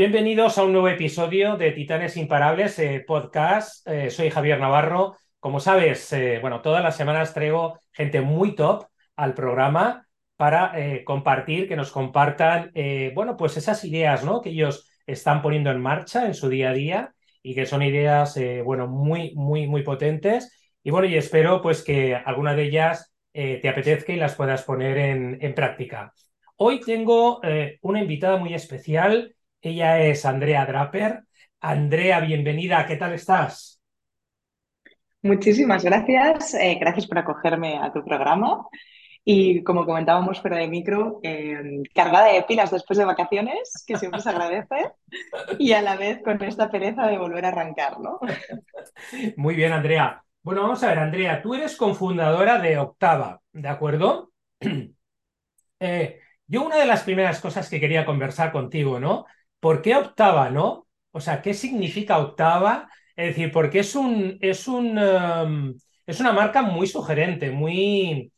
Bienvenidos a un nuevo episodio de Titanes Imparables eh, podcast. Eh, soy Javier Navarro. Como sabes, eh, bueno, todas las semanas traigo gente muy top al programa para compartir, que nos compartan, bueno, pues esas ideas, ¿no? Que ellos están poniendo en marcha en su día a día y que son ideas, bueno, muy, muy, muy potentes. Y bueno, y espero pues que alguna de ellas te apetezca y las puedas poner en, en práctica. Hoy tengo una invitada muy especial ella es Andrea Draper. Andrea, bienvenida. ¿Qué tal estás? Muchísimas gracias. Eh, gracias por acogerme a tu programa. Y como comentábamos fuera de micro, eh, cargada de pilas después de vacaciones, que siempre se agradece, y a la vez con esta pereza de volver a arrancar, ¿no? Muy bien, Andrea. Bueno, vamos a ver, Andrea, tú eres cofundadora de Octava, ¿de acuerdo? Eh, yo una de las primeras cosas que quería conversar contigo, ¿no? ¿Por qué octava, no? O sea, ¿qué significa octava? Es decir, porque es un, es un, em, es una marca muy sugerente, muy,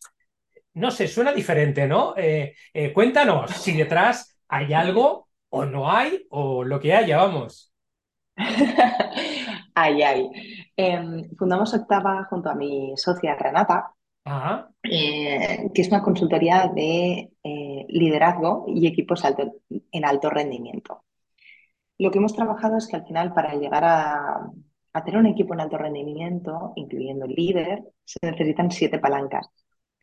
no sé, suena diferente, ¿no? Eh, eh, cuéntanos si detrás hay algo o no hay o lo que haya, vamos. Ay, ay. Em, fundamos Octava junto a mi socia Renata, eh, que es una consultoría de liderazgo y equipos en alto rendimiento. Lo que hemos trabajado es que al final para llegar a, tener un equipo en alto rendimiento, incluyendo el líder, se necesitan siete palancas.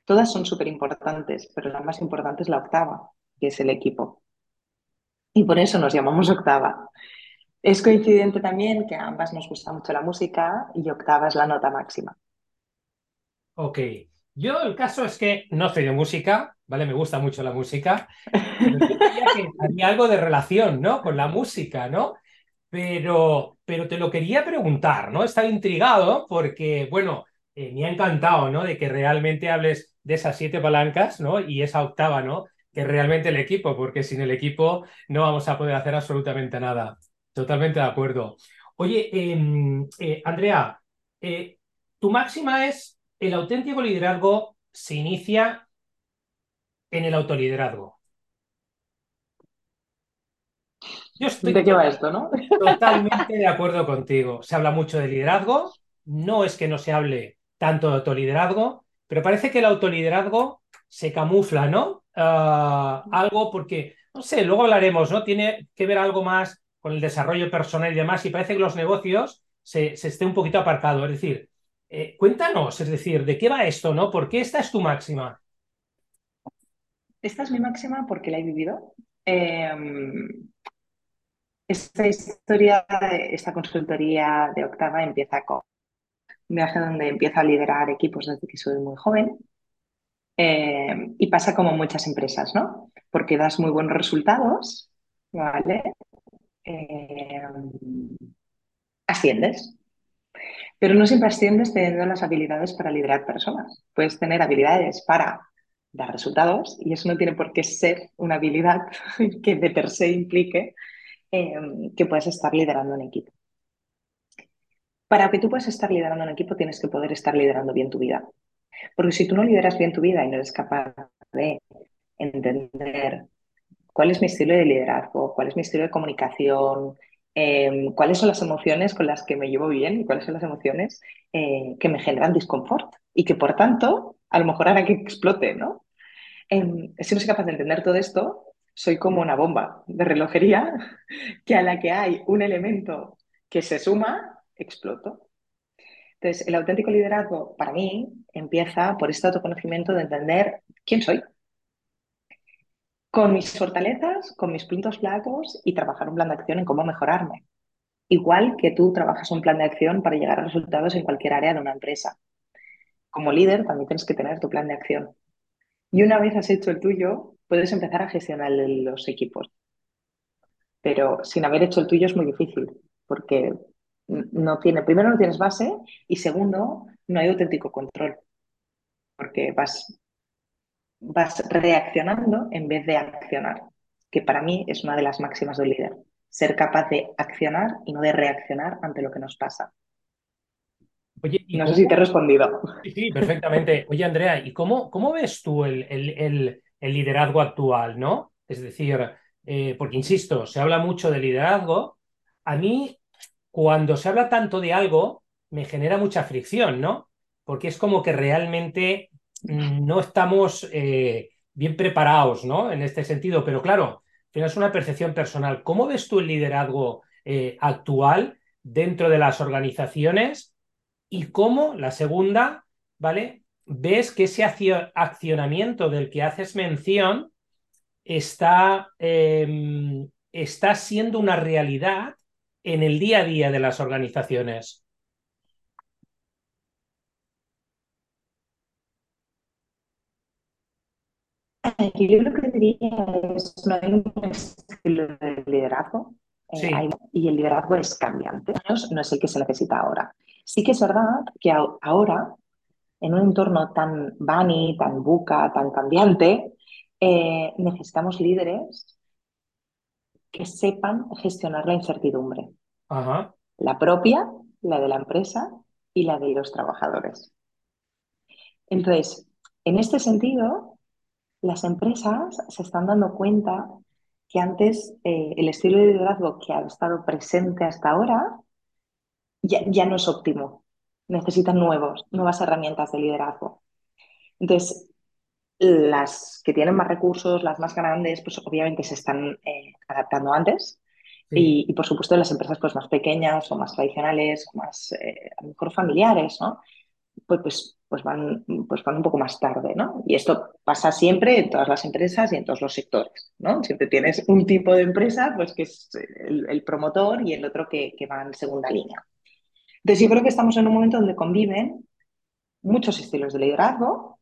Todas son súper importantes, pero la más importante es la octava, que es el equipo. Y por eso nos llamamos octava. Es coincidente también que a ambas nos gusta mucho la música y octava es la nota máxima. Ok. Yo el caso es que no soy de música, ¿vale? Me gusta mucho la música. Pero que había algo de relación, ¿no? Con la música, ¿no? Pero, pero te lo quería preguntar, ¿no? Estaba intrigado porque, bueno, eh, me ha encantado, ¿no? De que realmente hables de esas siete palancas, ¿no? Y esa octava, ¿no? Que realmente el equipo, porque sin el equipo no vamos a poder hacer absolutamente nada. Totalmente de acuerdo. Oye, em, eh, Andrea, eh, tu máxima es el auténtico liderazgo se inicia en el autoliderazgo. Yo estoy ¿De qué va esto, no? Totalmente de acuerdo contigo. Se habla mucho de liderazgo. No es que no se hable tanto de autoliderazgo, pero parece que el autoliderazgo se camufla, ¿no? Ah, algo porque, no sé, luego hablaremos, ¿no? Tiene que ver algo más con el desarrollo personal y demás, y parece que los negocios se, se esté un poquito aparcado. Es decir, eh, cuéntanos, es decir, ¿de qué va esto, no? ¿Por qué esta es tu máxima? Esta es mi máxima porque la he vivido. Em, esta historia, esta consultoría de Octava empieza con un viaje donde empiezo a liderar equipos desde que soy muy joven. Em, y pasa como muchas empresas, ¿no? Porque das muy buenos resultados, ¿vale? Em, asciendes. Pero no siempre asciendes teniendo las habilidades para liderar personas. Puedes tener habilidades para dar resultados y eso no tiene por qué ser una habilidad que de per se implique em, que puedas estar liderando un equipo. Para que tú puedas estar liderando un equipo tienes que poder estar liderando bien tu vida. Porque si tú no lideras bien tu vida y no eres capaz de entender cuál es mi estilo de liderazgo, cuál es mi estilo de comunicación, em, cuáles son las emociones con las que me llevo bien y cuáles son las emociones eh, que me generan disconfort y que por tanto a lo mejor hará que explote, ¿no? Em, si no soy capaz de entender todo esto, soy como una bomba de relojería que a la que hay un elemento que se suma, exploto. Entonces, el auténtico liderazgo para mí empieza por este autoconocimiento de entender quién soy, con mis fortalezas, con mis puntos flacos y trabajar un plan de acción en cómo mejorarme. Igual que tú trabajas un plan de acción para llegar a resultados en cualquier área de una empresa. Como líder también tienes que tener tu plan de acción. Y una vez has hecho el tuyo, puedes empezar a gestionar los equipos. Pero sin haber hecho el tuyo es muy difícil, porque no tiene, primero no tienes base y segundo, no hay auténtico control, porque vas, vas reaccionando en vez de accionar, que para mí es una de las máximas del líder, ser capaz de accionar y no de reaccionar ante lo que nos pasa. Oye, no sé si te he respondido. Sí, perfectamente. Oye, Andrea, ¿y cómo, cómo ves tú el, el, el, liderazgo actual, no? Es decir, eh, porque insisto, se habla mucho de liderazgo, a mí cuando se habla tanto de algo me genera mucha fricción, ¿no? Porque es como que realmente no estamos eh, bien preparados, ¿no? En este sentido, pero claro, tienes una percepción personal. ¿Cómo ves tú el liderazgo eh, actual dentro de las organizaciones? Y cómo, la segunda, ¿vale? Ves que ese accionamiento del que haces mención está, em, está siendo una realidad en el día a día de las organizaciones. yo lo que diría es no hay un estilo de liderazgo eh, y el liderazgo es cambiante, no es el que se necesita ahora. Sí que es verdad que ahora, en un entorno tan bunny, tan buca, tan cambiante, eh, necesitamos líderes que sepan gestionar la incertidumbre. La propia, la de la empresa y la de los trabajadores. Entonces, en este sentido, las empresas se están dando cuenta que antes eh, el estilo de liderazgo que ha estado presente hasta ahora ya, ya no es óptimo. Necesitan nuevos, nuevas herramientas de liderazgo. Entonces, las que tienen más recursos, las más grandes, pues obviamente se están eh, adaptando antes. Y, por supuesto las empresas pues, más pequeñas o más tradicionales, o más eh, a lo mejor familiares, ¿no? Pues, pues, pues, van, pues van un poco más tarde, ¿no? Y esto pasa siempre en todas las empresas y en todos los sectores, ¿no? Siempre tienes un tipo de empresa pues, que es el, promotor y el otro que, que va en segunda línea. Entonces yo creo que estamos en un momento donde conviven muchos estilos de liderazgo,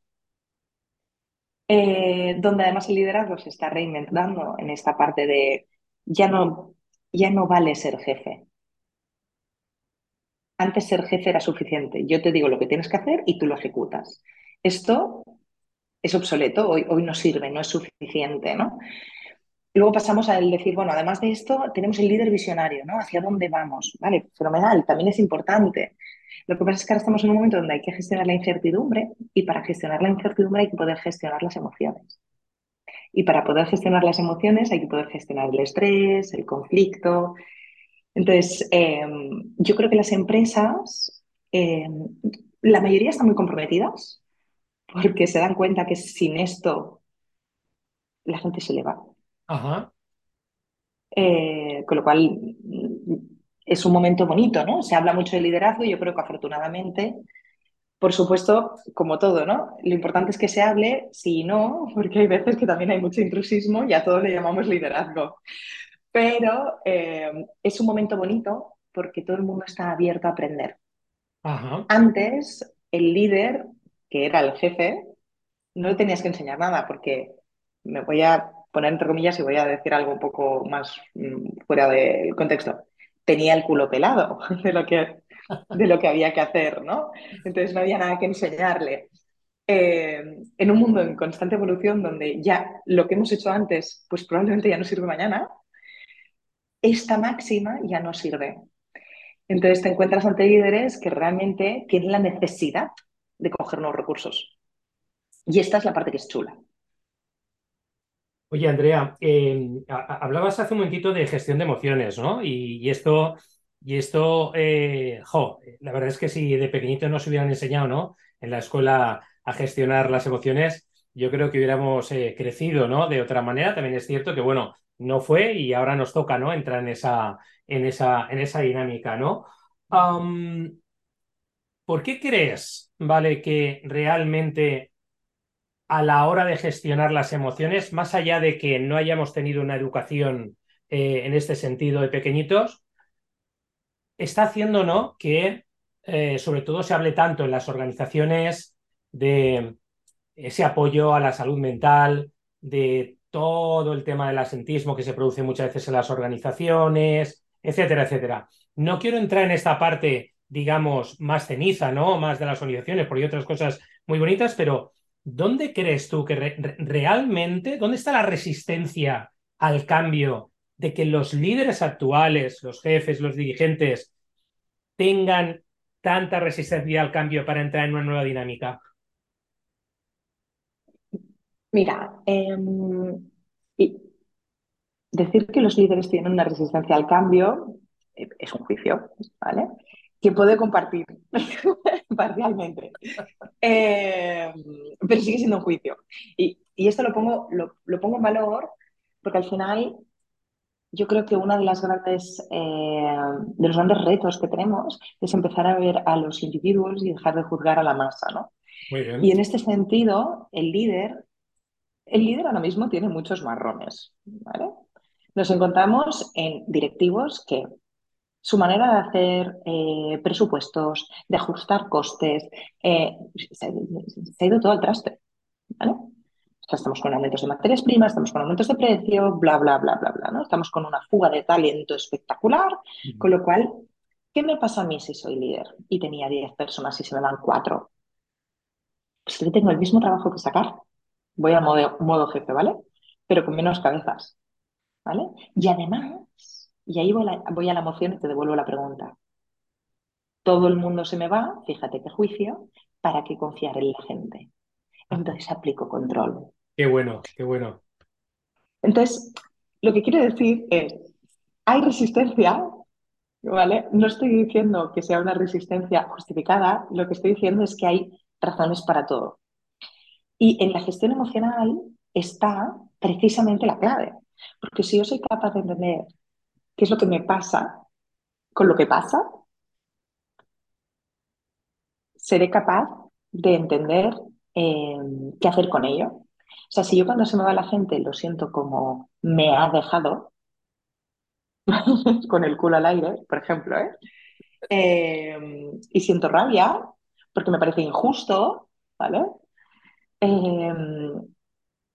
eh, donde además el liderazgo se está reinventando en esta parte de ya no, ya no vale ser jefe. Antes ser jefe era suficiente. Yo te digo lo que tienes que hacer y tú lo ejecutas. Esto es obsoleto, hoy, hoy no sirve, no es suficiente, ¿no? Luego pasamos a decir, bueno, además de esto, tenemos el líder visionario, ¿no? ¿Hacia dónde vamos? Vale, fenomenal, también es importante. Lo que pasa es que ahora estamos en un momento donde hay que gestionar la incertidumbre y para gestionar la incertidumbre hay que poder gestionar las emociones. Y para poder gestionar las emociones hay que poder gestionar el estrés, el conflicto. Entonces, em, yo creo que las empresas, em, la mayoría están muy comprometidas porque se dan cuenta que sin esto la gente se le va. Ajá. Eh, con lo cual es un momento bonito, ¿no? Se habla mucho de liderazgo y yo creo que afortunadamente, por supuesto, como todo, ¿no? Lo importante es que se hable, si no, porque hay veces que también hay mucho intrusismo y a todo le llamamos liderazgo. Pero eh, es un momento bonito porque todo el mundo está abierto a aprender. Antes, el líder, que era el jefe, no le tenías que enseñar nada porque me voy a poner entre comillas y voy a decir algo un poco más mm, fuera del contexto tenía el culo pelado de lo que, de lo que había que hacer, ¿no? Entonces no había nada que enseñarle. Eh, en un mundo en constante evolución donde ya lo que hemos hecho antes, pues probablemente ya no sirve mañana, esta máxima ya no sirve. Entonces te encuentras ante líderes que realmente tienen la necesidad de coger nuevos recursos. Y esta es la parte que es chula. Oye, Andrea, em, hablabas hace un momentito de gestión de emociones, ¿no? Y, esto, y esto eh, jo, la verdad es que si de pequeñito nos hubieran enseñado, ¿no? En la escuela a gestionar las emociones, yo creo que hubiéramos eh, crecido, ¿no? De otra manera. También es cierto que, bueno, no fue y ahora nos toca, ¿no? Entrar en esa, en esa, en esa dinámica, ¿no? ¿Por qué crees, vale, que realmente a la hora de gestionar las emociones, más allá de que no hayamos tenido una educación eh, en este sentido de pequeñitos, está haciendo ¿no? que eh, sobre todo se hable tanto en las organizaciones de ese apoyo a la salud mental, de todo el tema del asentismo que se produce muchas veces en las organizaciones, etcétera, etcétera. No quiero entrar en esta parte, digamos, más ceniza, ¿no? Más de las organizaciones, porque hay otras cosas muy bonitas, pero ¿dónde crees tú que realmente, dónde está la resistencia al cambio de que los líderes actuales, los jefes, los dirigentes, tengan tanta resistencia al cambio para entrar en una nueva dinámica? Mira, em, decir que los líderes tienen una resistencia al cambio eh, es un juicio, ¿vale? Que puede compartir parcialmente, eh, pero sigue siendo un juicio. Y, y esto lo pongo, lo, lo, pongo en valor porque al final yo creo que uno de, las grandes, eh, de los grandes retos que tenemos es empezar a ver a los individuos y dejar de juzgar a la masa, ¿no? Muy bien. Y en este sentido, el líder, el líder ahora mismo tiene muchos marrones, ¿vale? Nos encontramos en directivos que su manera de hacer eh, presupuestos, de ajustar costes, eh, se, se, ha ido todo al traste. ¿vale? O sea, estamos con aumentos de materias primas, estamos con aumentos de precio, bla, bla, bla, bla, bla. ¿no? Estamos con una fuga de talento espectacular, uh -huh. con lo cual, ¿qué me pasa a mí si soy líder y tenía 10 personas y se me van 4? Pues que tengo el mismo trabajo que sacar. Voy a modo, modo jefe, ¿vale? Pero con menos cabezas, ¿vale? Y además, y ahí voy a, la, voy a la moción y te devuelvo la pregunta. Todo el mundo se me va, fíjate qué juicio, ¿para qué confiar en la gente? Entonces aplico control. Qué bueno, qué bueno. Entonces, lo que quiero decir es, hay resistencia, ¿vale? No estoy diciendo que sea una resistencia justificada, lo que estoy diciendo es que hay razones para todo. Y en la gestión emocional está precisamente la clave, porque si yo soy capaz de entender qué es lo que me pasa con lo que pasa, seré capaz de entender eh, qué hacer con ello. O sea, si yo cuando se me va la gente lo siento como me ha dejado, con el culo al aire, por ejemplo, ¿eh? Eh, y siento rabia porque me parece injusto, ¿vale?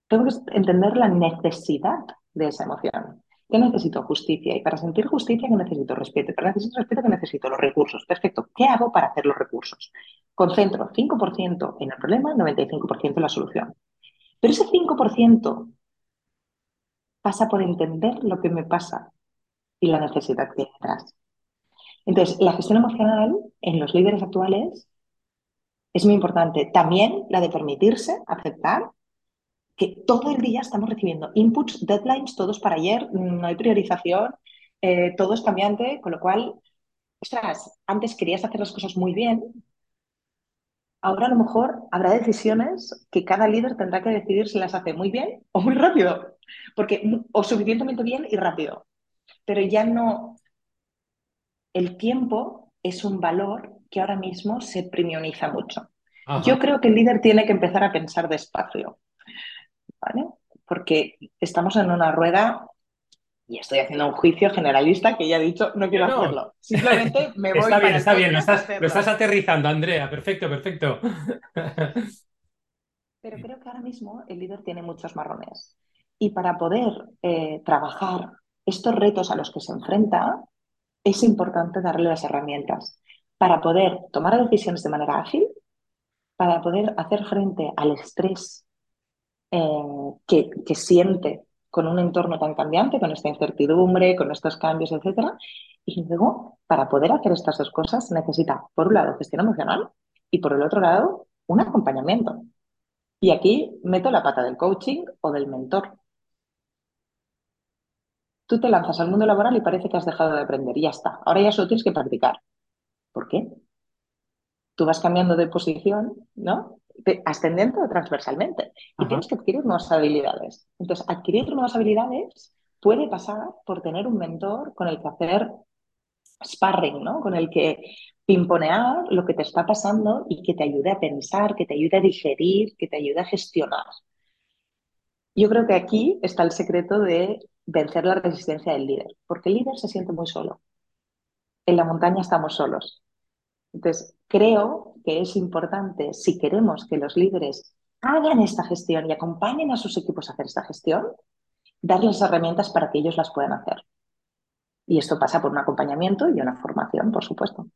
tengo que entender la necesidad de esa emoción. ¿Qué necesito? Justicia. Y para sentir justicia, ¿qué necesito? Respeto. Para necesito respeto, ¿qué necesito? Los recursos. Perfecto. ¿Qué hago para hacer los recursos? Concentro 5% en el problema, 95% en la solución. Pero ese 5% pasa por entender lo que me pasa y la necesidad que hay detrás. Entonces, la gestión emocional en los líderes actuales es muy importante. También la de permitirse aceptar que todo el día estamos recibiendo inputs, deadlines, todos para ayer, no hay priorización, eh, todo es cambiante, con lo cual, ostras, antes querías hacer las cosas muy bien, ahora a lo mejor habrá decisiones que cada líder tendrá que decidir si las hace muy bien o muy rápido, porque, o suficientemente bien y rápido, pero ya no, el tiempo es un valor que ahora mismo se premioniza mucho. Ajá. Yo creo que el líder tiene que empezar a pensar despacio. ¿Vale? Porque estamos en una rueda y estoy haciendo un juicio generalista que ya he dicho no quiero no. hacerlo. Simplemente me voy Está bien, está bien, lo estás, lo estás aterrizando, Andrea. Perfecto, perfecto. Pero creo que ahora mismo el líder tiene muchos marrones. Y para poder eh, trabajar estos retos a los que se enfrenta, es importante darle las herramientas para poder tomar decisiones de manera ágil, para poder hacer frente al estrés eh, que, siente con un entorno tan cambiante, con esta incertidumbre, con estos cambios, etc. Y luego, para poder hacer estas dos cosas, necesita, por un lado, gestión emocional y por el otro lado, un acompañamiento. Y aquí meto la pata del coaching o del mentor. Tú te lanzas al mundo laboral y parece que has dejado de aprender ya está. Ahora ya solo tienes que practicar. ¿Por qué? Tú vas cambiando de posición, ¿no? Ascendente o transversalmente. Y Ajá. tienes que adquirir nuevas habilidades. Entonces, adquirir nuevas habilidades puede pasar por tener un mentor con el que hacer sparring, ¿no? Con el que pimponear lo que te está pasando y que te ayude a pensar, que te ayude a digerir, que te ayude a gestionar. Yo creo que aquí está el secreto de vencer la resistencia del líder, porque el líder se siente muy solo. En la montaña estamos solos. Entonces, creo que es importante, si queremos que los líderes hagan esta gestión y acompañen a sus equipos a hacer esta gestión, darles herramientas para que ellos las puedan hacer. Y esto pasa por un acompañamiento y una formación, por supuesto.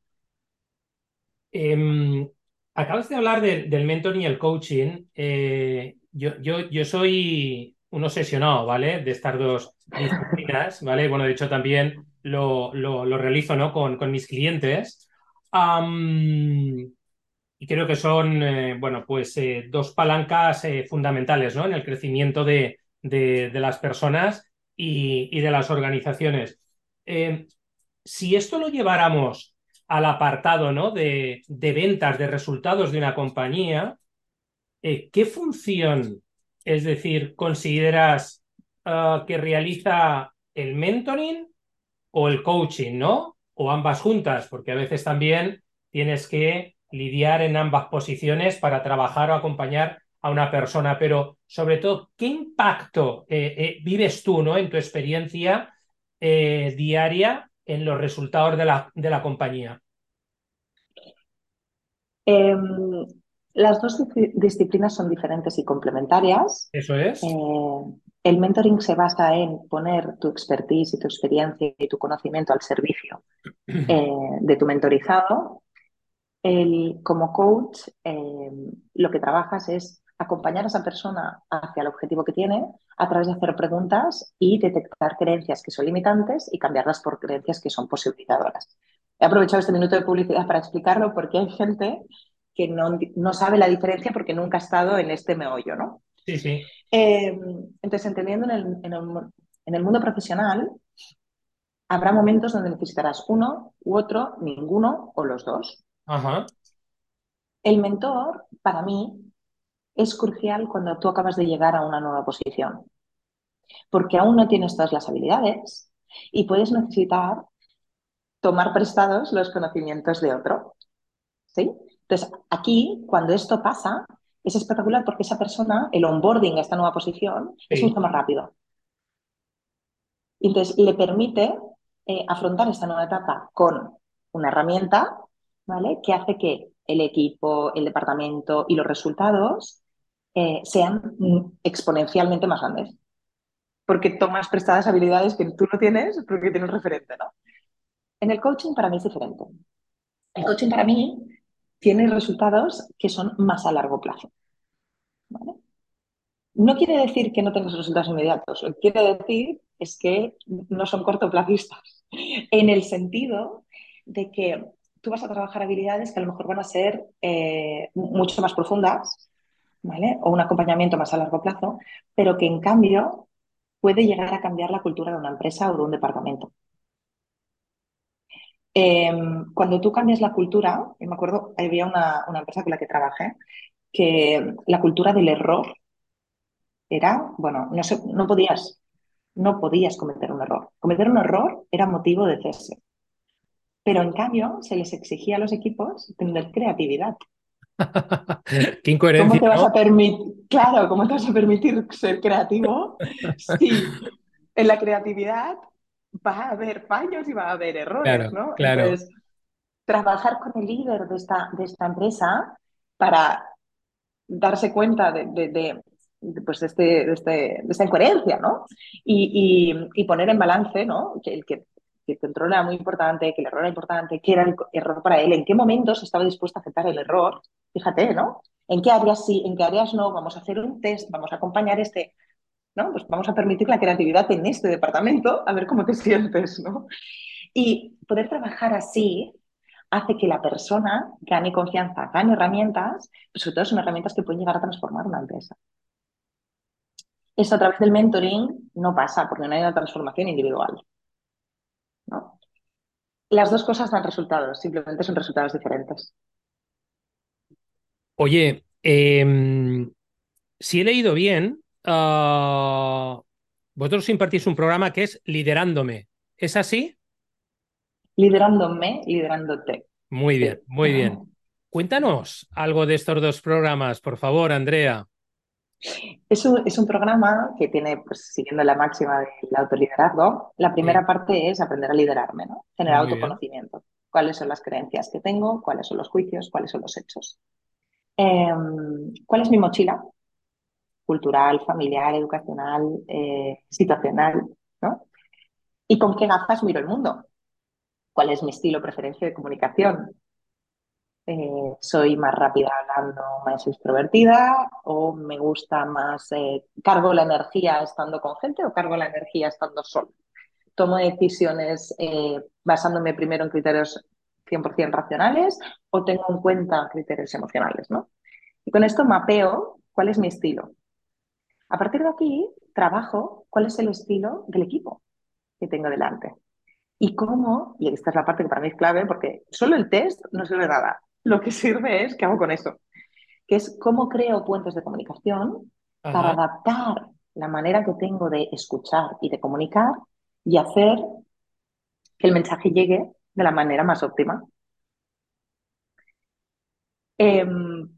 Eh, acabas de hablar de, del mentoring y el coaching. Eh, yo, soy un obsesionado, ¿vale? De estas dos disciplinas, ¿vale? Bueno, de hecho también lo, realizo, ¿no? Con mis clientes. Y creo que son, eh, bueno, pues eh, dos palancas eh, fundamentales ¿no? en el crecimiento de, de, de, las personas y, de las organizaciones. Eh, si esto lo lleváramos al apartado ¿no? de, ventas, de resultados de una compañía, ¿qué función, es decir, consideras ah, que realiza el mentoring o el coaching, ¿no? O ambas juntas, porque a veces también tienes que lidiar en ambas posiciones para trabajar o acompañar a una persona, pero sobre todo, ¿qué impacto eh, eh, vives tú ¿no? en tu experiencia eh, diaria en los resultados de la, de la compañía? Em, las dos disciplinas son diferentes y complementarias. Eso es. El mentoring se basa en poner tu expertise y tu experiencia y tu conocimiento al servicio de tu mentorizado. El, como coach, em, lo que trabajas es acompañar a esa persona hacia el objetivo que tiene a través de hacer preguntas y detectar creencias que son limitantes y cambiarlas por creencias que son posibilitadoras. He aprovechado este minuto de publicidad para explicarlo porque hay gente que no, no sabe la diferencia porque nunca ha estado en este meollo, ¿no? Sí, sí. Eh, entonces, entendiendo en el, en, el, en el mundo profesional, habrá momentos donde necesitarás uno u otro, ninguno o los dos. Ajá. El mentor, para mí, es crucial cuando tú acabas de llegar a una nueva posición, porque aún no tienes todas las habilidades y puedes necesitar tomar prestados los conocimientos de otro. ¿Sí? Entonces, aquí, cuando esto pasa, es espectacular porque esa persona, el onboarding a esta nueva posición, es mucho más rápido. Entonces, le permite eh, afrontar esta nueva etapa con una herramienta, ¿vale? Que hace que el equipo, el departamento y los resultados eh, sean exponencialmente más grandes. Porque tomas prestadas habilidades que tú no tienes porque tienes referente, ¿no? En el coaching para mí es diferente. El coaching para mí tiene resultados que son más a largo plazo. No quiere decir que no tengas resultados inmediatos, lo que quiere decir es que no son cortoplacistas, en el sentido de que tú vas a trabajar habilidades que a lo mejor van a ser eh, mucho más profundas o un acompañamiento más a largo plazo, pero que en cambio puede llegar a cambiar la cultura de una empresa o de un departamento. Em, cuando tú cambias la cultura, me acuerdo, había una, empresa con la que trabajé, que la cultura del error era, bueno, no, no, podías, no podías cometer un error. Cometer un error era motivo de cese. Pero en cambio se les exigía a los equipos tener creatividad. Qué incoherencia. ¿Cómo te vas a permitir? Claro, ¿cómo te vas a permitir ser creativo si en la creatividad va a haber fallos y va a haber errores, ¿no? Entonces, trabajar con el líder de esta, de esta empresa para darse cuenta de, de, pues este, de, este, de, esta incoherencia, ¿no? Y, y, y, poner en balance, ¿no? Que el que que control era muy importante, que el error era importante, que era el error para él, en qué momentos estaba dispuesto a aceptar el error, fíjate, ¿no? En qué áreas sí, en qué áreas no, vamos a hacer un test, vamos a acompañar este, ¿no? Pues vamos a permitir la creatividad en este departamento, a ver cómo te sientes, ¿no? Y poder trabajar así hace que la persona gane confianza, gane herramientas, pero sobre todo son herramientas que pueden llegar a transformar una empresa. Eso a través del mentoring no pasa porque no hay una transformación individual. Las dos cosas dan resultados, simplemente son resultados diferentes. Oye, em, si he leído bien, ah, vosotros impartís un programa que es Liderándome. ¿Es así? Liderándome, liderándote. Muy bien, muy bien. Cuéntanos algo de estos dos programas, por favor, Andrea. Es un, programa que tiene, pues, siguiendo la máxima del autoliderazgo, la primera parte es aprender a liderarme, ¿no? Generar autoconocimiento. ¿Cuáles son las creencias que tengo? ¿Cuáles son los juicios? ¿Cuáles son los hechos? Em, ¿Cuál es mi mochila? Cultural, familiar, educacional, eh, situacional, ¿no? ¿Y con qué gafas miro el mundo? ¿Cuál es mi estilo, preferencia de comunicación? Eh, soy más rápida hablando, más extrovertida o me gusta más, eh, cargo la energía estando con gente o cargo la energía estando solo. Tomo decisiones basándome primero en criterios 100% racionales o tengo en cuenta criterios emocionales, ¿no? Y con esto mapeo cuál es mi estilo. A partir de aquí, trabajo cuál es el estilo del equipo que tengo delante. Y cómo, y esta es la parte que para mí es clave, porque solo el test no sirve nada. Lo que sirve es qué hago con eso, que es cómo creo puentes de comunicación para adaptar la manera que tengo de escuchar y de comunicar y hacer que el mensaje llegue de la manera más óptima. Em,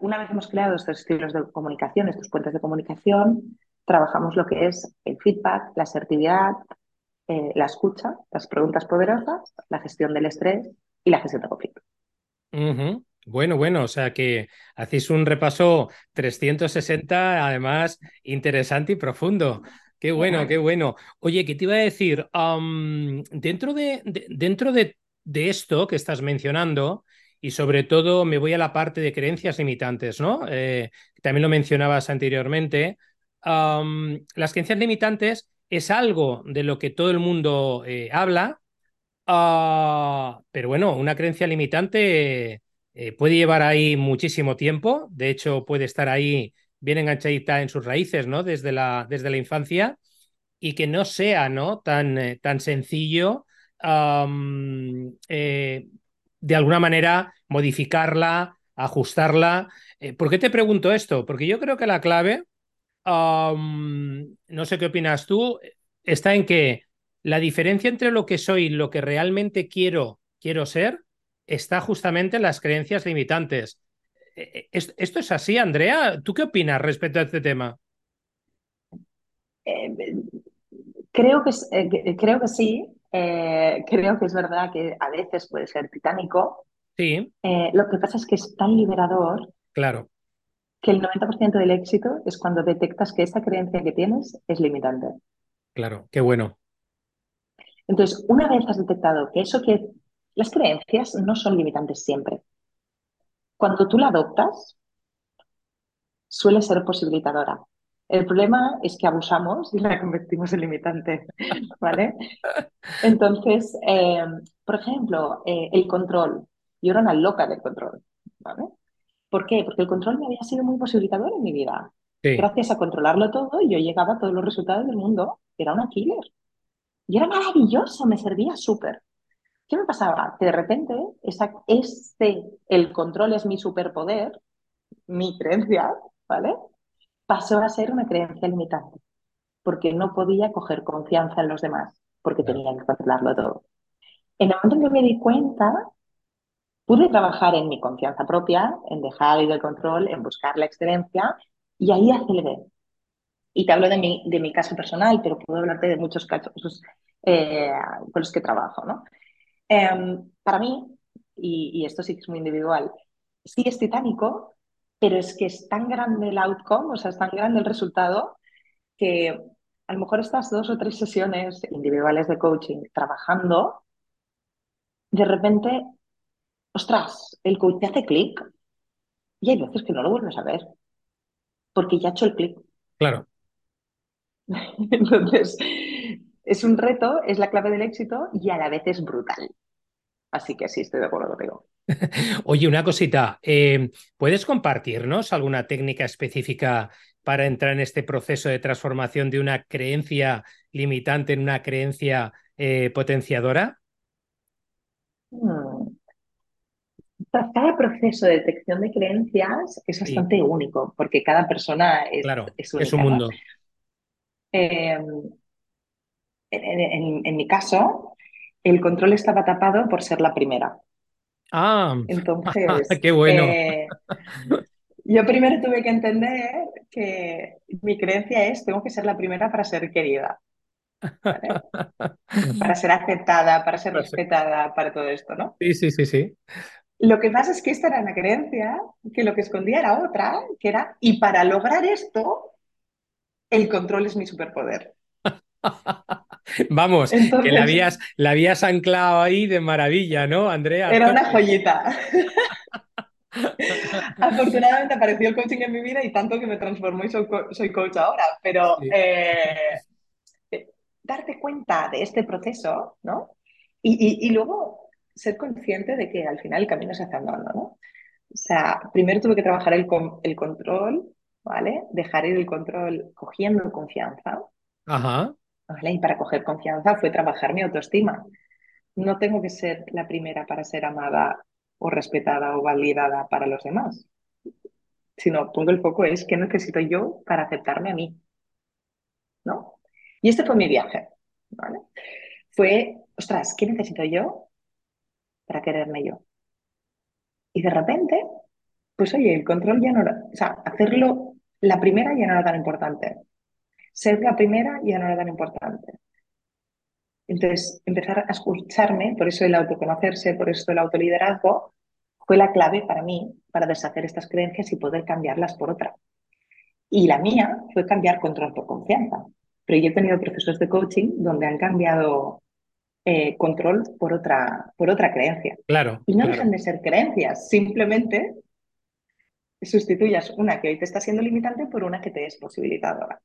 una vez hemos creado estos estilos de comunicación, estos puentes de comunicación, trabajamos lo que es el feedback, la asertividad, eh, la escucha, las preguntas poderosas, la gestión del estrés y la gestión de conflicto. Bueno, bueno, o sea que hacéis un repaso 360, además interesante y profundo. Qué bueno, qué bueno. Oye, ¿qué te iba a decir? dentro de, dentro de, esto que estás mencionando, y sobre todo me voy a la parte de creencias limitantes, ¿no? Eh, también lo mencionabas anteriormente. las creencias limitantes es algo de lo que todo el mundo eh, habla, ah, pero bueno, una creencia limitante eh, puede llevar ahí muchísimo tiempo, de hecho puede estar ahí bien enganchadita en sus raíces, ¿no? Desde la, desde la infancia y que no sea, ¿no? Tan, tan sencillo de alguna manera modificarla, ajustarla. ¿Por qué te pregunto esto? Porque yo creo que la clave no sé qué opinas tú, está en que la diferencia entre lo que soy y lo que realmente quiero, quiero ser está justamente en las creencias limitantes. E, e, ¿Esto es así, Andrea? ¿Tú qué opinas respecto a este tema? Eh, creo, que, eh, creo que sí. Eh, creo que es verdad que a veces puede ser titánico. Sí. lo que pasa es que es tan liberador. Claro que el 90% del éxito es cuando detectas que esa creencia que tienes es limitante. Claro, qué bueno. Entonces, una vez has detectado que eso que las creencias no son limitantes siempre. Cuando tú la adoptas, suele ser posibilitadora. El problema es que abusamos y la convertimos en limitante, ¿vale? Entonces, eh, por ejemplo, eh, el control. Yo era una loca del control, ¿vale? ¿Por qué? Porque el control me había sido muy posibilitador en mi vida. Gracias a controlarlo todo, yo llegaba a todos los resultados del mundo. Era una killer. Y era maravilloso, me servía súper. ¿Qué me pasaba? Que de repente esa, este, el control es mi superpoder, mi creencia, ¿vale? Pasó a ser una creencia limitante, porque no podía coger confianza en los demás, porque tenía que controlarlo todo. En el momento en que me di cuenta, pude trabajar en mi confianza propia, en dejar el control, en buscar la excelencia y ahí aceleré. Y te hablo de mi, de mi caso personal, pero puedo hablarte de muchos casos eh, con los que trabajo. ¿no? Em, para mí, y, esto sí que es muy individual, sí es titánico, pero es que es tan grande el outcome, o sea, es tan grande el resultado, que a lo mejor estas dos o tres sesiones individuales de coaching trabajando, de repente ostras, el coach te hace clic y hay veces que no lo vuelves a ver porque ya ha hecho el clic. Claro. Entonces, es un reto, es la clave del éxito y a la vez es brutal. Así que sí, estoy de acuerdo contigo. Oye, una cosita, eh, ¿puedes compartirnos alguna técnica específica para entrar en este proceso de transformación de una creencia limitante en una creencia eh, potenciadora? Hmm cada proceso de detección de creencias es bastante único, porque cada persona es, es, un mundo. Em, en, mi caso, el control estaba tapado por ser la primera. Ah, entonces. ¡Qué bueno! Eh, yo primero tuve que entender que mi creencia es: tengo que ser la primera para ser querida. para ser aceptada, para ser respetada, para todo esto, ¿no? Sí, sí, sí, sí. Lo que pasa es que esta era una creencia que lo que escondía era otra, que era, y para lograr esto, el control es mi superpoder. Vamos, que la habías, la habías anclado ahí de maravilla, ¿no, Andrea? Era una joyita. Afortunadamente apareció el coaching en mi vida y tanto que me transformó y soy, coach ahora, pero eh, eh, darte cuenta de este proceso, ¿no? y luego ser consciente de que al final el camino se hace andando, ¿no? O sea, primero tuve que trabajar el, el control ¿vale? Dejar ir el control cogiendo confianza, Ajá. ¿vale? Y para coger confianza fue trabajar mi autoestima. No tengo que ser la primera para ser amada o respetada o validada para los demás, sino pongo el foco es qué necesito yo para aceptarme a mí, ¿no? Y este fue mi viaje, ¿vale? Fue, ostras, ¿qué necesito yo para quererme yo? Y de repente, pues oye, el control ya no era, o sea, hacerlo la primera ya no era tan importante. Ser la primera ya no era tan importante. Entonces, empezar a escucharme, por eso el autoconocerse, por eso el autoliderazgo, fue la clave para mí para deshacer estas creencias y poder cambiarlas por otra. Y la mía fue cambiar control por confianza. Pero yo he tenido procesos de coaching donde han cambiado eh, control por otra, por otra creencia. Claro. Y no claro. dejan de ser creencias, simplemente sustituyas una que hoy te está siendo limitante por una que te es posibilitadora.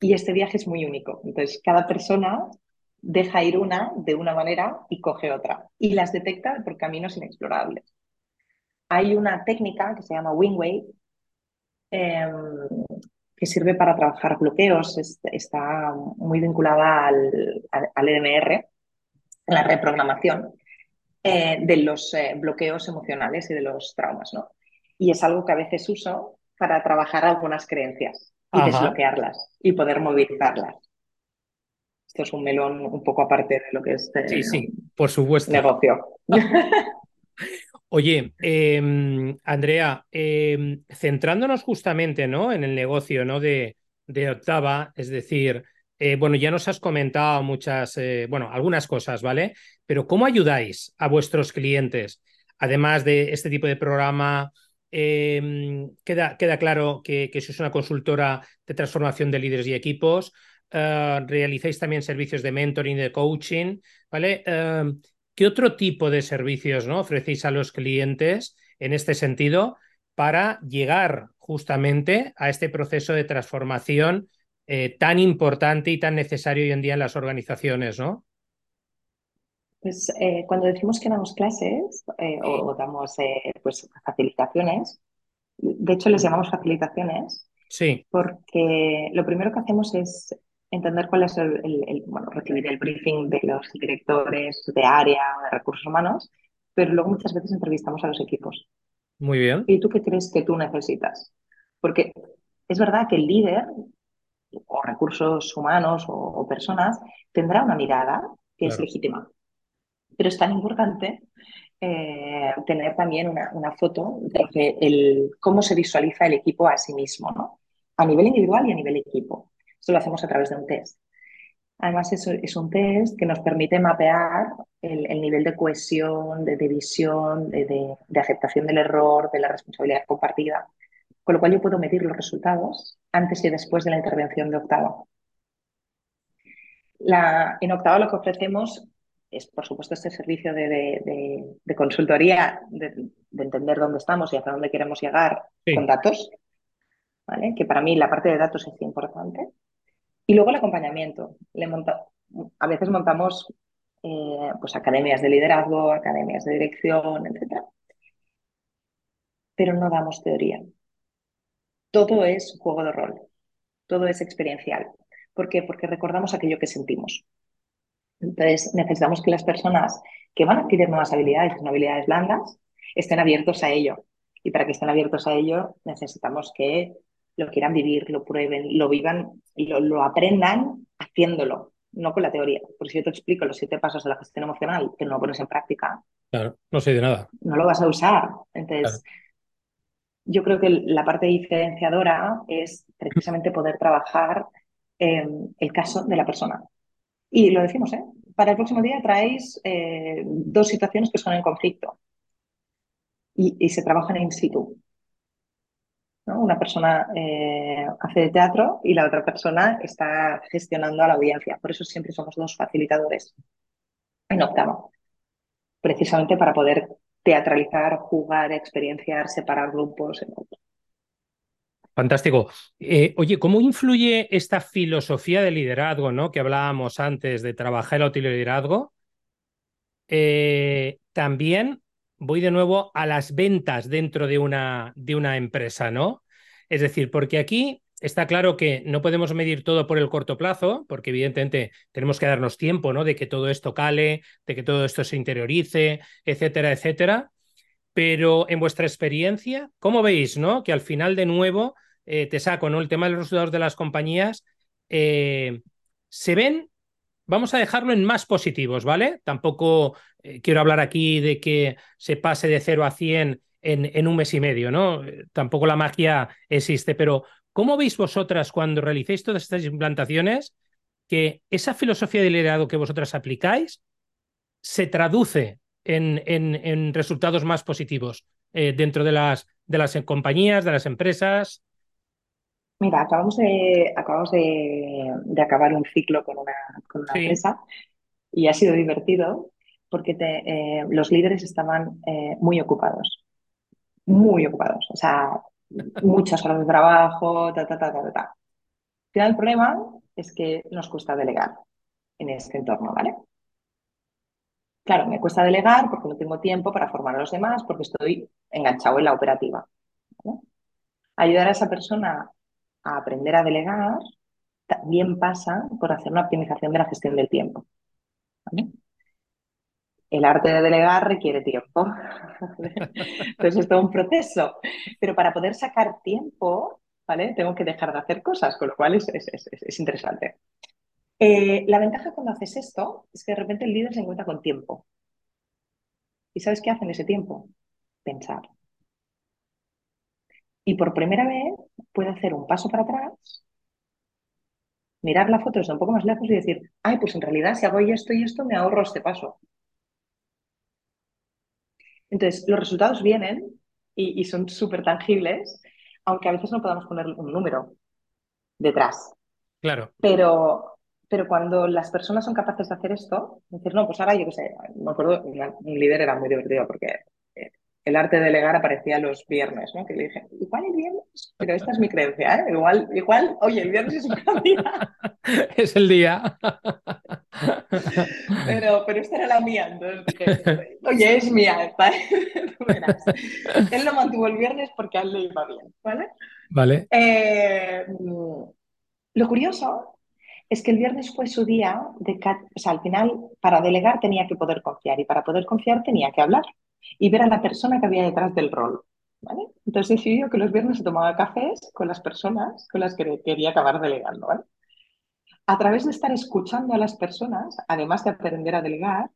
Y este viaje es muy único. Entonces, cada persona deja ir una de una manera y coge otra. Y las detecta por caminos inexplorables. Hay una técnica que se llama Wingway, eh, que sirve para trabajar bloqueos. Es, está muy vinculada al, al, al EMR, la reprogramación eh, de los eh, bloqueos emocionales y de los traumas, ¿no? Y es algo que a veces uso para trabajar algunas creencias y Ajá. desbloquearlas y poder movilizarlas. Esto es un melón un poco aparte de lo que es sí, sí, por supuesto. negocio. Oye, eh, Andrea, eh, centrándonos justamente ¿no? en el negocio ¿no? de, de Octava, es decir, eh, bueno, ya nos has comentado muchas, eh, bueno, algunas cosas, ¿vale? Pero ¿cómo ayudáis a vuestros clientes? Además de este tipo de programa, eh, queda, queda, claro que, que sois una consultora de transformación de líderes y equipos. realizáis también servicios de mentoring, de coaching, ¿vale? ¿Qué otro tipo de servicios ¿no? ofrecéis a los clientes en este sentido para llegar justamente a este proceso de transformación eh, tan importante y tan necesario hoy en día en las organizaciones, ¿no? Pues eh, cuando decimos que damos clases eh, o, o, damos pues, facilitaciones, de hecho les llamamos facilitaciones, sí. porque lo primero que hacemos es entender cuál es el, el, el, bueno, recibir el briefing de los directores de área o de recursos humanos, pero luego muchas veces entrevistamos a los equipos. Muy bien. ¿Y tú qué crees que tú necesitas? Porque es verdad que el líder o recursos humanos o, o personas tendrá una mirada que claro. es legítima, pero es tan importante eh, tener también una, una foto de el, cómo se visualiza el equipo a sí mismo, ¿no? A nivel individual y a nivel equipo. Esto lo hacemos a través de un test. Además, es, es un test que nos permite mapear el, el nivel de cohesión, de, de visión, de, de, de, aceptación del error, de la responsabilidad compartida, con lo cual yo puedo medir los resultados antes y después de la intervención de Octava. La, en Octava lo que ofrecemos es, por supuesto, este servicio de, consultoría, de, entender dónde estamos y hacia dónde queremos llegar sí. con datos, ¿vale? que para mí la parte de datos es importante. Y luego el acompañamiento. Le monta, a veces montamos eh, pues academias de liderazgo, academias de dirección, etc. Pero no damos teoría. Todo es juego de rol, todo es experiencial. ¿Por qué? Porque recordamos aquello que sentimos. Entonces, necesitamos que las personas que van a adquirir nuevas habilidades, habilidades blandas, estén abiertos a ello. Y para que estén abiertos a ello, necesitamos que lo quieran vivir, lo prueben, lo vivan, lo, lo aprendan haciéndolo, no con la teoría. Porque si yo te explico los siete pasos de la gestión emocional que no lo pones en práctica, claro, no sé de nada. No lo vas a usar. Entonces, claro. yo creo que la parte diferenciadora es precisamente poder trabajar eh, el caso de la persona. Y lo decimos, ¿eh? Para el próximo día traéis eh, dos situaciones que son en conflicto y, y se trabajan in situ. Una persona eh, hace de teatro y la otra persona está gestionando a la audiencia. Por eso siempre somos dos facilitadores en octavo, precisamente para poder teatralizar, jugar, experienciar, separar grupos. Etc. Fantástico. Eh, oye, ¿cómo influye esta filosofía de liderazgo, ¿no? Que hablábamos antes de trabajar el autoliderazgo? Eh, también voy de nuevo a las ventas dentro de una, de una empresa, ¿no? Es decir, porque aquí está claro que no podemos medir todo por el corto plazo, porque evidentemente tenemos que darnos tiempo, ¿no? De que todo esto cale, de que todo esto se interiorice, etcétera, etcétera. Pero en vuestra experiencia, ¿cómo veis, no? Que al final, de nuevo, eh, te saco, ¿no? El tema de los resultados de las compañías eh, se ven, vamos a dejarlo en más positivos, ¿vale? Tampoco eh, quiero hablar aquí de que se pase de 0 a 100 en, en, un mes y medio, ¿no? Tampoco la magia existe, pero ¿Cómo veis vosotras cuando realicéis todas estas implantaciones que esa filosofía de liderazgo que vosotras aplicáis se traduce en, en, resultados más positivos eh, dentro de las, de las compañías, de las empresas? Mira, acabamos de, acabamos de, acabar un ciclo con una, con una empresa y ha sido divertido porque te, eh, los líderes estaban eh, muy ocupados, muy ocupados. O sea, muchas horas de trabajo, ta, ta, ta, ta, ta. Al final, el problema es que nos cuesta delegar en este entorno, ¿vale? Claro, me cuesta delegar porque no tengo tiempo para formar a los demás, porque estoy enganchado en la operativa. Ayudar a esa persona a aprender a delegar también pasa por hacer una optimización de la gestión del tiempo. el arte de delegar requiere tiempo. Entonces es todo un proceso. Pero para poder sacar tiempo, ¿vale? Tengo que dejar de hacer cosas, con lo cual es, es, interesante. Eh, la ventaja cuando haces esto es que de repente el líder se encuentra con tiempo. ¿Y sabes qué hace en ese tiempo? Pensar. Y por primera vez puede hacer un paso para atrás, mirar la foto desde un poco más lejos y decir, ay, pues en realidad si hago esto y esto me ahorro este paso. Entonces, los resultados vienen y, son súper tangibles, aunque a veces no podamos poner un número detrás. Claro. Pero, pero cuando las personas son capaces de hacer esto, decir, no, pues ahora yo qué sé, me acuerdo, un líder era muy divertido porque el arte de delegar aparecía los viernes, ¿no? Que le dije, igual el viernes, pero esta es mi creencia, ¿eh? Igual, igual, oye, el viernes es un día. es el día. pero, pero esta era la mía, entonces dije, oye, es mía, ¿vale? Él lo mantuvo el viernes porque a él le iba bien, ¿vale? Vale. Eh, lo curioso es que el viernes fue su día de... O sea, al final, para delegar tenía que poder confiar y para poder confiar tenía que hablar y ver a la persona que había detrás del rol. ¿vale? Entonces decidió que los viernes se tomaba cafés con las personas con las que quería acabar delegando. ¿vale? A través de estar escuchando a las personas, además de aprender a delegar,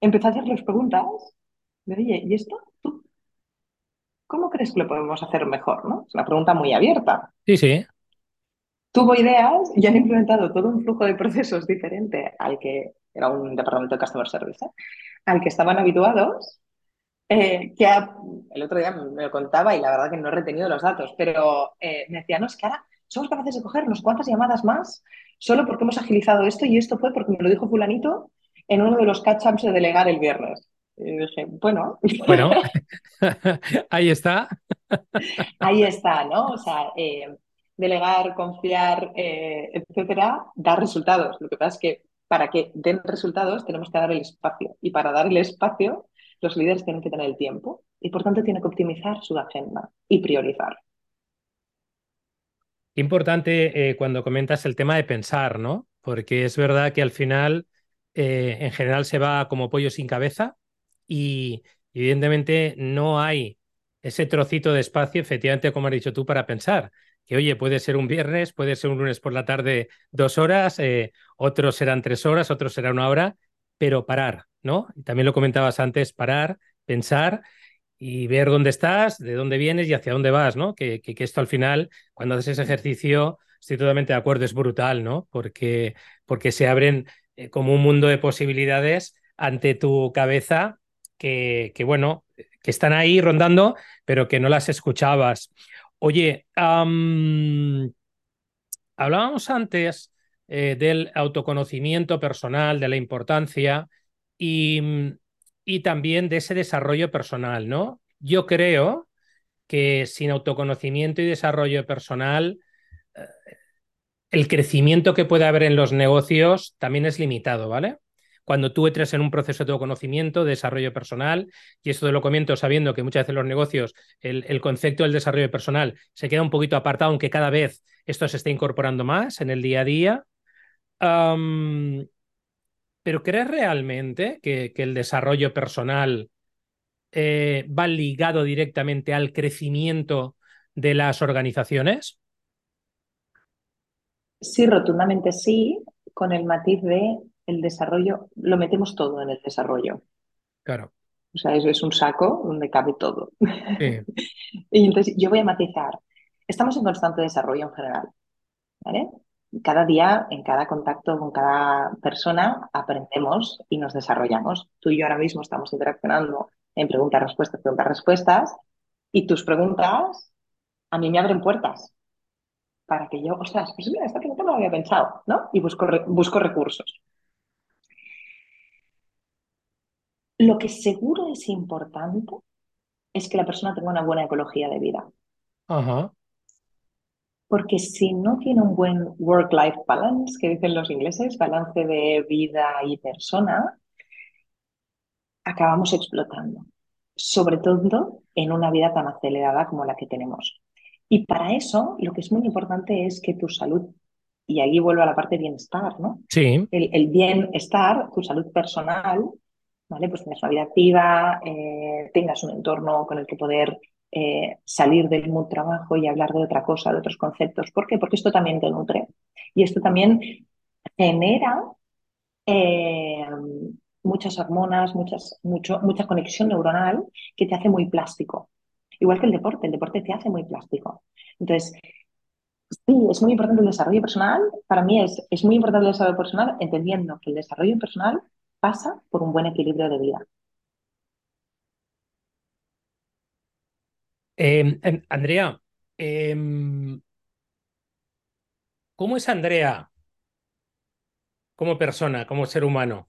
empezó a hacerles preguntas de, oye, ¿y esto? ¿Tú? ¿Cómo crees que lo podemos hacer mejor? ¿no? Es una pregunta muy abierta. Sí, sí. Tuvo ideas y han implementado todo un flujo de procesos diferente al que era un departamento de Customer Service, ¿eh? al que estaban habituados eh, que el otro día me lo contaba y la verdad que no he retenido los datos, pero eh, me decía, no, es que ahora somos capaces de coger unos cuantas llamadas más solo porque hemos agilizado esto y esto fue porque me lo dijo fulanito en uno de los catch-ups de delegar el viernes. Y dije, bueno. Bueno, ahí está. ahí está, ¿no? O sea, eh, delegar, confiar, etcétera, dar resultados. Lo que pasa es que para que den resultados tenemos que dar el espacio. Y para dar el espacio los líderes tienen que tener el tiempo y por tanto tienen que optimizar su agenda y priorizar. Importante eh, cuando comentas el tema de pensar, ¿no? Porque es verdad que al final, eh, en general, se va como pollo sin cabeza y evidentemente no hay ese trocito de espacio, efectivamente, como has dicho tú, para pensar. Que oye, puede ser un viernes, puede ser un lunes por la tarde dos horas, eh, otros serán tres horas, otros será una hora, pero parar, ¿no? Y también lo comentabas antes, parar, pensar y ver dónde estás, de dónde vienes y hacia dónde vas, ¿no? Que, que, esto al final, cuando haces ese ejercicio, estoy totalmente de acuerdo, es brutal, ¿no? Porque, porque se abren eh, como un mundo de posibilidades ante tu cabeza que, que, bueno, que están ahí rondando, pero que no las escuchabas. Oye, hablábamos antes eh, del autoconocimiento personal, de la importancia y, y también de ese desarrollo personal, ¿no? Yo creo que sin autoconocimiento y desarrollo personal, el crecimiento que puede haber en los negocios también es limitado, ¿vale? cuando tú entres en un proceso de autoconocimiento, de desarrollo personal, y esto te lo comento sabiendo que muchas veces los negocios, el, concepto del desarrollo personal se queda un poquito apartado, aunque cada vez esto se está incorporando más en el día a día. Pero ¿crees realmente que, el desarrollo personal eh, va ligado directamente al crecimiento de las organizaciones? Sí, rotundamente sí, con el matiz de el desarrollo, lo metemos todo en el desarrollo. Claro. O sea, es, es un saco donde cabe todo. y entonces yo voy a matizar. Estamos en constante desarrollo en general. ¿vale? Cada día, en cada contacto con cada persona, aprendemos y nos desarrollamos. Tú y yo ahora mismo estamos interaccionando en preguntas-respuestas, preguntas-respuestas, y tus preguntas a mí me abren puertas para que yo, ostras, pues mira, esta pregunta no lo había pensado, ¿no? Y busco, busco recursos. Lo que seguro es importante es que la persona tenga una buena ecología de vida. Ajá. Porque si no tiene un buen work-life balance, que dicen los ingleses, balance de vida y persona, acabamos explotando. Sobre todo en una vida tan acelerada como la que tenemos. Y para eso, lo que es muy importante es que tu salud, y ahí vuelvo a la parte de bienestar, ¿no? Sí. El, bienestar, tu salud personal, ¿vale? Pues tengas una vida activa, eh, tengas un entorno con el que poder eh, salir del mundo trabajo y hablar de otra cosa, de otros conceptos. ¿Por qué? Porque esto también te nutre. Y esto también genera eh, muchas hormonas, muchas, mucho, mucha conexión neuronal que te hace muy plástico. Igual que el deporte, el deporte te hace muy plástico. Entonces, sí, es muy importante el desarrollo personal. Para mí es, es muy importante el desarrollo personal, entendiendo que el desarrollo personal pasa por un buen equilibrio de vida. Em, em, Andrea, em, ¿cómo es Andrea como persona, como ser humano?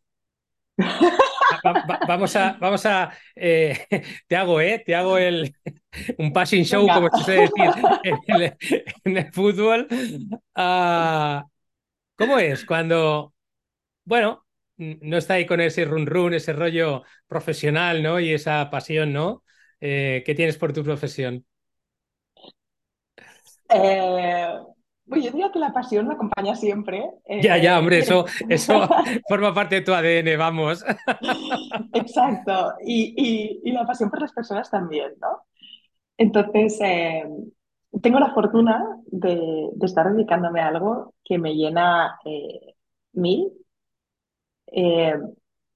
vamos a, vamos a, eh, te hago, ¿eh? Te hago el, un passing show, como se suele decir en el, fútbol. Ah, ¿Cómo es cuando, bueno, no está ahí con ese run run, ese rollo profesional, ¿no? Y esa pasión, ¿no? Eh, ¿Qué tienes por tu profesión? Eh, pues yo diría que la pasión me acompaña siempre. ya, ya, hombre, eso, eso forma parte de tu ADN, vamos. Exacto, y, y, la pasión por las personas también, ¿no? Entonces, eh, tengo la fortuna de, de, estar dedicándome a algo que me llena eh, mil.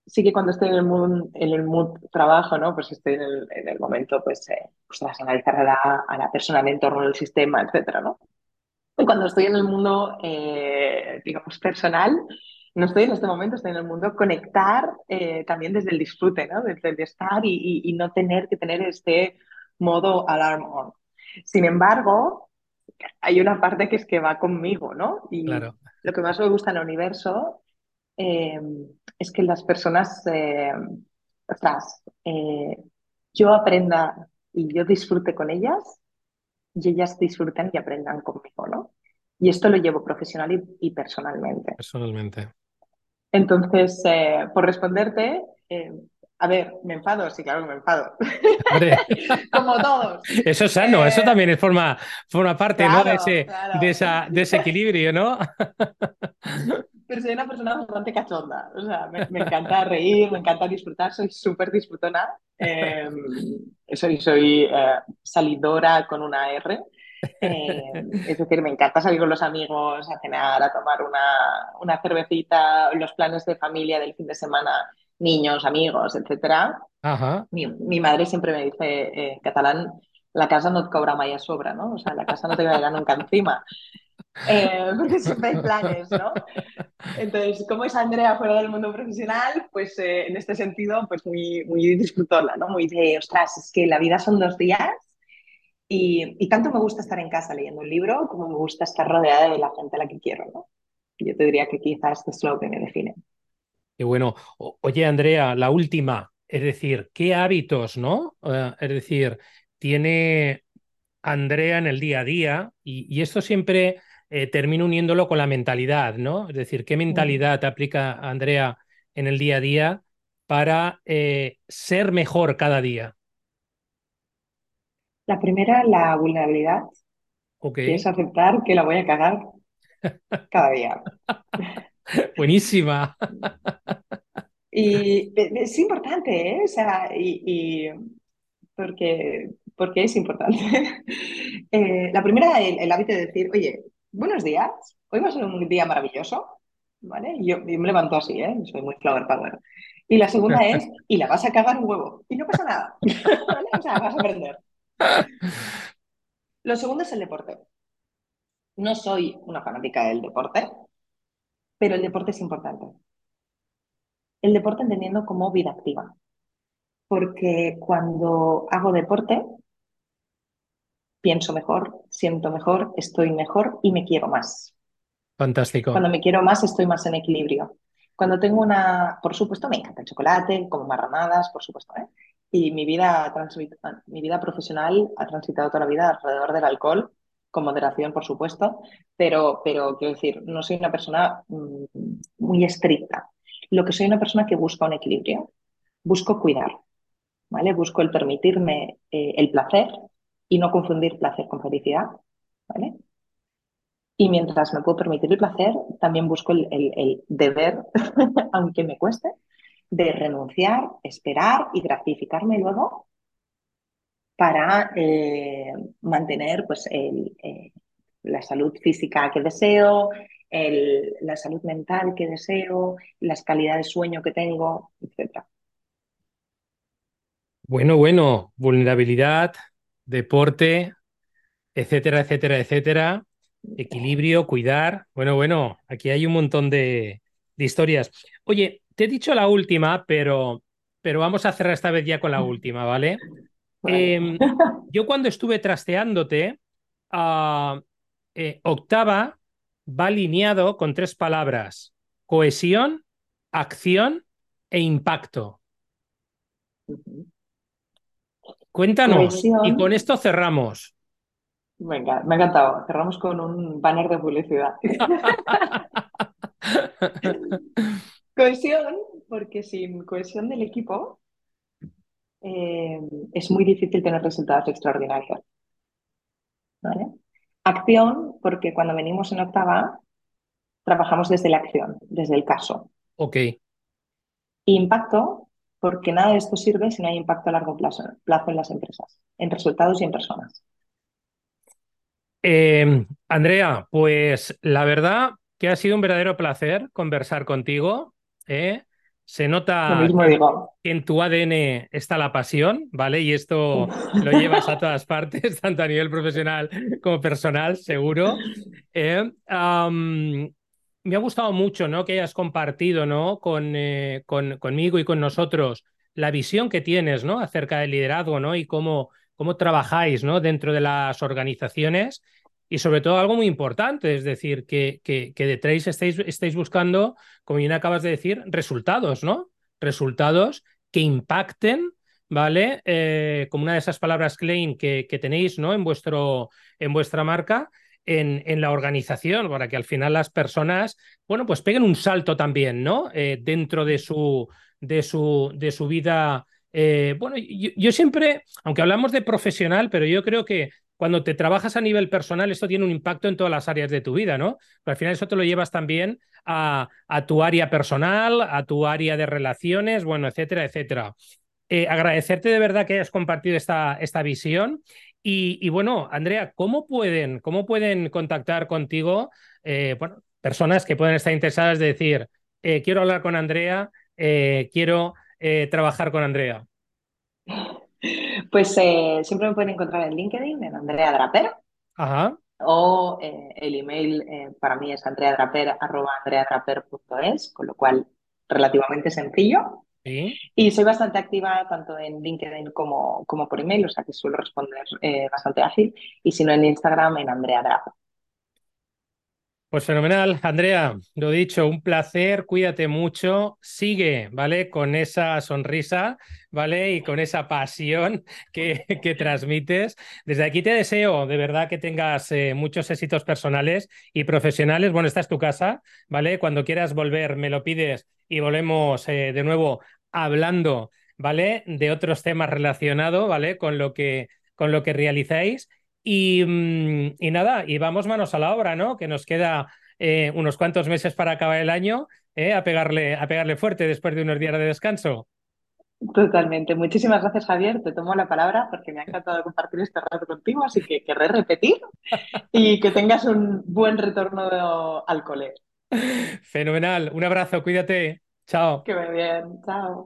Sí que cuando estoy en el mood, en el mood trabajo, ¿no? Pues estoy en el, en el momento, pues, eh, pues, analizar a la, a la persona, el entorno, el sistema, etcétera, ¿no? cuando estoy en el mundo, eh, digamos, personal, no estoy en este momento, estoy en el mundo conectar eh, también desde el disfrute, ¿no? Desde el estar y, no tener que tener este modo alarm on. Sin embargo, hay una parte que es que va conmigo, ¿no? Y lo que más me gusta en el universo eh, es que las personas, ostras, yo aprenda y yo disfrute con ellas y ellas disfruten y aprendan conmigo, ¿no? Y esto lo llevo profesional y, personalmente. Personalmente. Entonces, eh, por responderte, eh, a ver, me enfado, sí, claro que me enfado. Como todos. Eso es sano, eso eh, también es forma, forma parte ¿no? de, ese, de, esa, de ese equilibrio, ¿no? pero soy una persona bastante cachonda. O sea, me, encanta reír, me encanta disfrutar, soy súper disfrutona. Em, soy soy eh, salidora con una R. Em, es decir, me encanta salir con los amigos a cenar, a tomar una, una cervecita, los planes de familia del fin de semana, niños, amigos, etc. Mi, mi, madre siempre me dice eh, en catalán, la casa no te cobra a sobra, ¿no? O sea, la casa no te caerá nunca encima. Eh, porque siempre hay planes, ¿no? Entonces, ¿cómo es Andrea fuera del mundo profesional? Pues eh, en este sentido, pues muy, muy disfrutona, ¿no? Muy de, ostras, es que la vida son dos días y, y, tanto me gusta estar en casa leyendo un libro como me gusta estar rodeada de la gente a la que quiero, ¿no? Yo te diría que quizás esto es lo que me define. Y bueno, oye Andrea, la última, es decir, ¿qué hábitos, no? Eh, es decir, tiene Andrea en el día a día y, y esto siempre eh, termino uniéndolo con la mentalidad, ¿no? Es decir, ¿qué mentalidad aplica Andrea en el día a día para eh, ser mejor cada día? La primera, la vulnerabilidad. Ok. Es aceptar que la voy a cagar cada día. Buenísima. Y es importante, ¿eh? O sea, y, porque, porque es importante. Eh, la primera, el, hábito de decir, oye, buenos días, hoy va a ser un día maravilloso, ¿vale? Yo, yo me levanto así, ¿eh? Soy muy flower power. Y la segunda es, y la vas a cagar un huevo, y no pasa nada, ¿vale? O sea, vas a aprender. Lo segundo es el deporte. No soy una fanática del deporte, pero el deporte es importante. El deporte entendiendo como vida activa. Porque cuando hago deporte, pienso mejor, siento mejor, estoy mejor y me quiero más. Fantástico. Cuando me quiero más, estoy más en equilibrio. Cuando tengo una, por supuesto, me encanta el chocolate, como marranadas, por supuesto, ¿eh? Y mi vida, mi vida profesional ha transitado toda la vida alrededor del alcohol, con moderación, por supuesto, pero, pero quiero decir, no soy una persona mm, muy estricta. Lo que soy una persona que busca un equilibrio, busco cuidar, ¿vale? Busco el permitirme eh, el placer y no confundir placer con felicidad, ¿vale? Y mientras me puedo permitir el placer, también busco el, el deber, aunque me cueste, de renunciar, esperar y gratificarme luego para eh, mantener pues, el, eh, la salud física que deseo, el, la salud mental que deseo, las calidades de sueño que tengo, etc. Bueno, bueno, vulnerabilidad, deporte, etcétera, etcétera, etcétera, equilibrio, cuidar. Bueno, bueno, aquí hay un montón de, de historias. Oye, te he dicho la última, pero, pero vamos a cerrar esta vez ya con la última, ¿vale? Em, yo cuando estuve trasteándote, ah, eh, octava va alineado con tres palabras, cohesión, acción e impacto. Cuéntanos, y con esto cerramos. Venga, me ha encantado. Cerramos con un banner de publicidad. Cohesión, porque sin cohesión del equipo eh, es muy difícil tener resultados extraordinarios. Acción, porque cuando venimos en octava, trabajamos desde la acción, desde el caso. Ok. Impacto, porque nada de esto sirve si no hay impacto a largo plazo, plazo en las empresas, en resultados y en personas. Eh, Andrea, pues la verdad que ha sido un verdadero placer conversar contigo. ¿eh? Se nota que en tu ADN está la pasión, ¿vale? Y esto lo llevas a todas partes, tanto a nivel profesional como personal, seguro. ¿eh? Me ha gustado mucho ¿no? que hayas compartido ¿no? con, eh, con, conmigo y con nosotros la visión que tienes ¿no? acerca del liderazgo ¿no? y cómo, cómo trabajáis ¿no? dentro de las organizaciones y sobre todo algo muy importante, es decir, que, que, que detrás estáis, estáis buscando, como bien acabas de decir, resultados, ¿no? Resultados que impacten, ¿vale? Eh, como una de esas palabras claim que, que tenéis, ¿no? En, vuestro, en vuestra marca. En, en, la organización, para que al final las personas, bueno, pues peguen un salto también, ¿no? Eh, dentro de su, de su, de su vida. Eh, bueno, yo, siempre, aunque hablamos de profesional, pero yo creo que cuando te trabajas a nivel personal, esto tiene un impacto en todas las áreas de tu vida, ¿no? Pero al final eso te lo llevas también a, tu área personal, a tu área de relaciones, bueno, etcétera, etcétera. Eh, agradecerte de verdad que hayas compartido esta, esta visión. Y, bueno, Andrea, ¿cómo pueden, cómo pueden contactar contigo eh, bueno, personas que pueden estar interesadas de decir, eh, quiero hablar con Andrea, quiero trabajar con Andrea? Pues siempre me pueden encontrar en LinkedIn, en Andrea Draper. Ajá. O el email para mí es andreadraper.es, con lo cual relativamente sencillo. Y soy bastante activa tanto en LinkedIn como, como por email, o sea que suelo responder bastante ágil. Y si no en Instagram, en Andrea Draper. Pues fenomenal, Andrea, lo dicho, un placer, cuídate mucho, sigue, ¿vale? Con esa sonrisa, ¿vale? Y con esa pasión que, que transmites. Desde aquí te deseo de verdad que tengas eh, muchos éxitos personales y profesionales. Bueno, esta es tu casa, ¿vale? Cuando quieras volver, me lo pides y volvemos eh, de nuevo hablando, ¿vale? De otros temas relacionados, ¿vale? Con lo que, con lo que realizáis. Y, mm, y, nada, y vamos manos a la obra, ¿no? Que nos queda eh, unos cuantos meses para acabar el año, eh, a, pegarle, a pegarle fuerte después de unos días de descanso. Totalmente. Muchísimas gracias, Javier. Te tomo la palabra porque me ha encantado compartir este rato contigo, así que querré repetir y que tengas un buen retorno al cole. Fenomenal. Un abrazo, cuídate. Chao. Que me bien. Chao.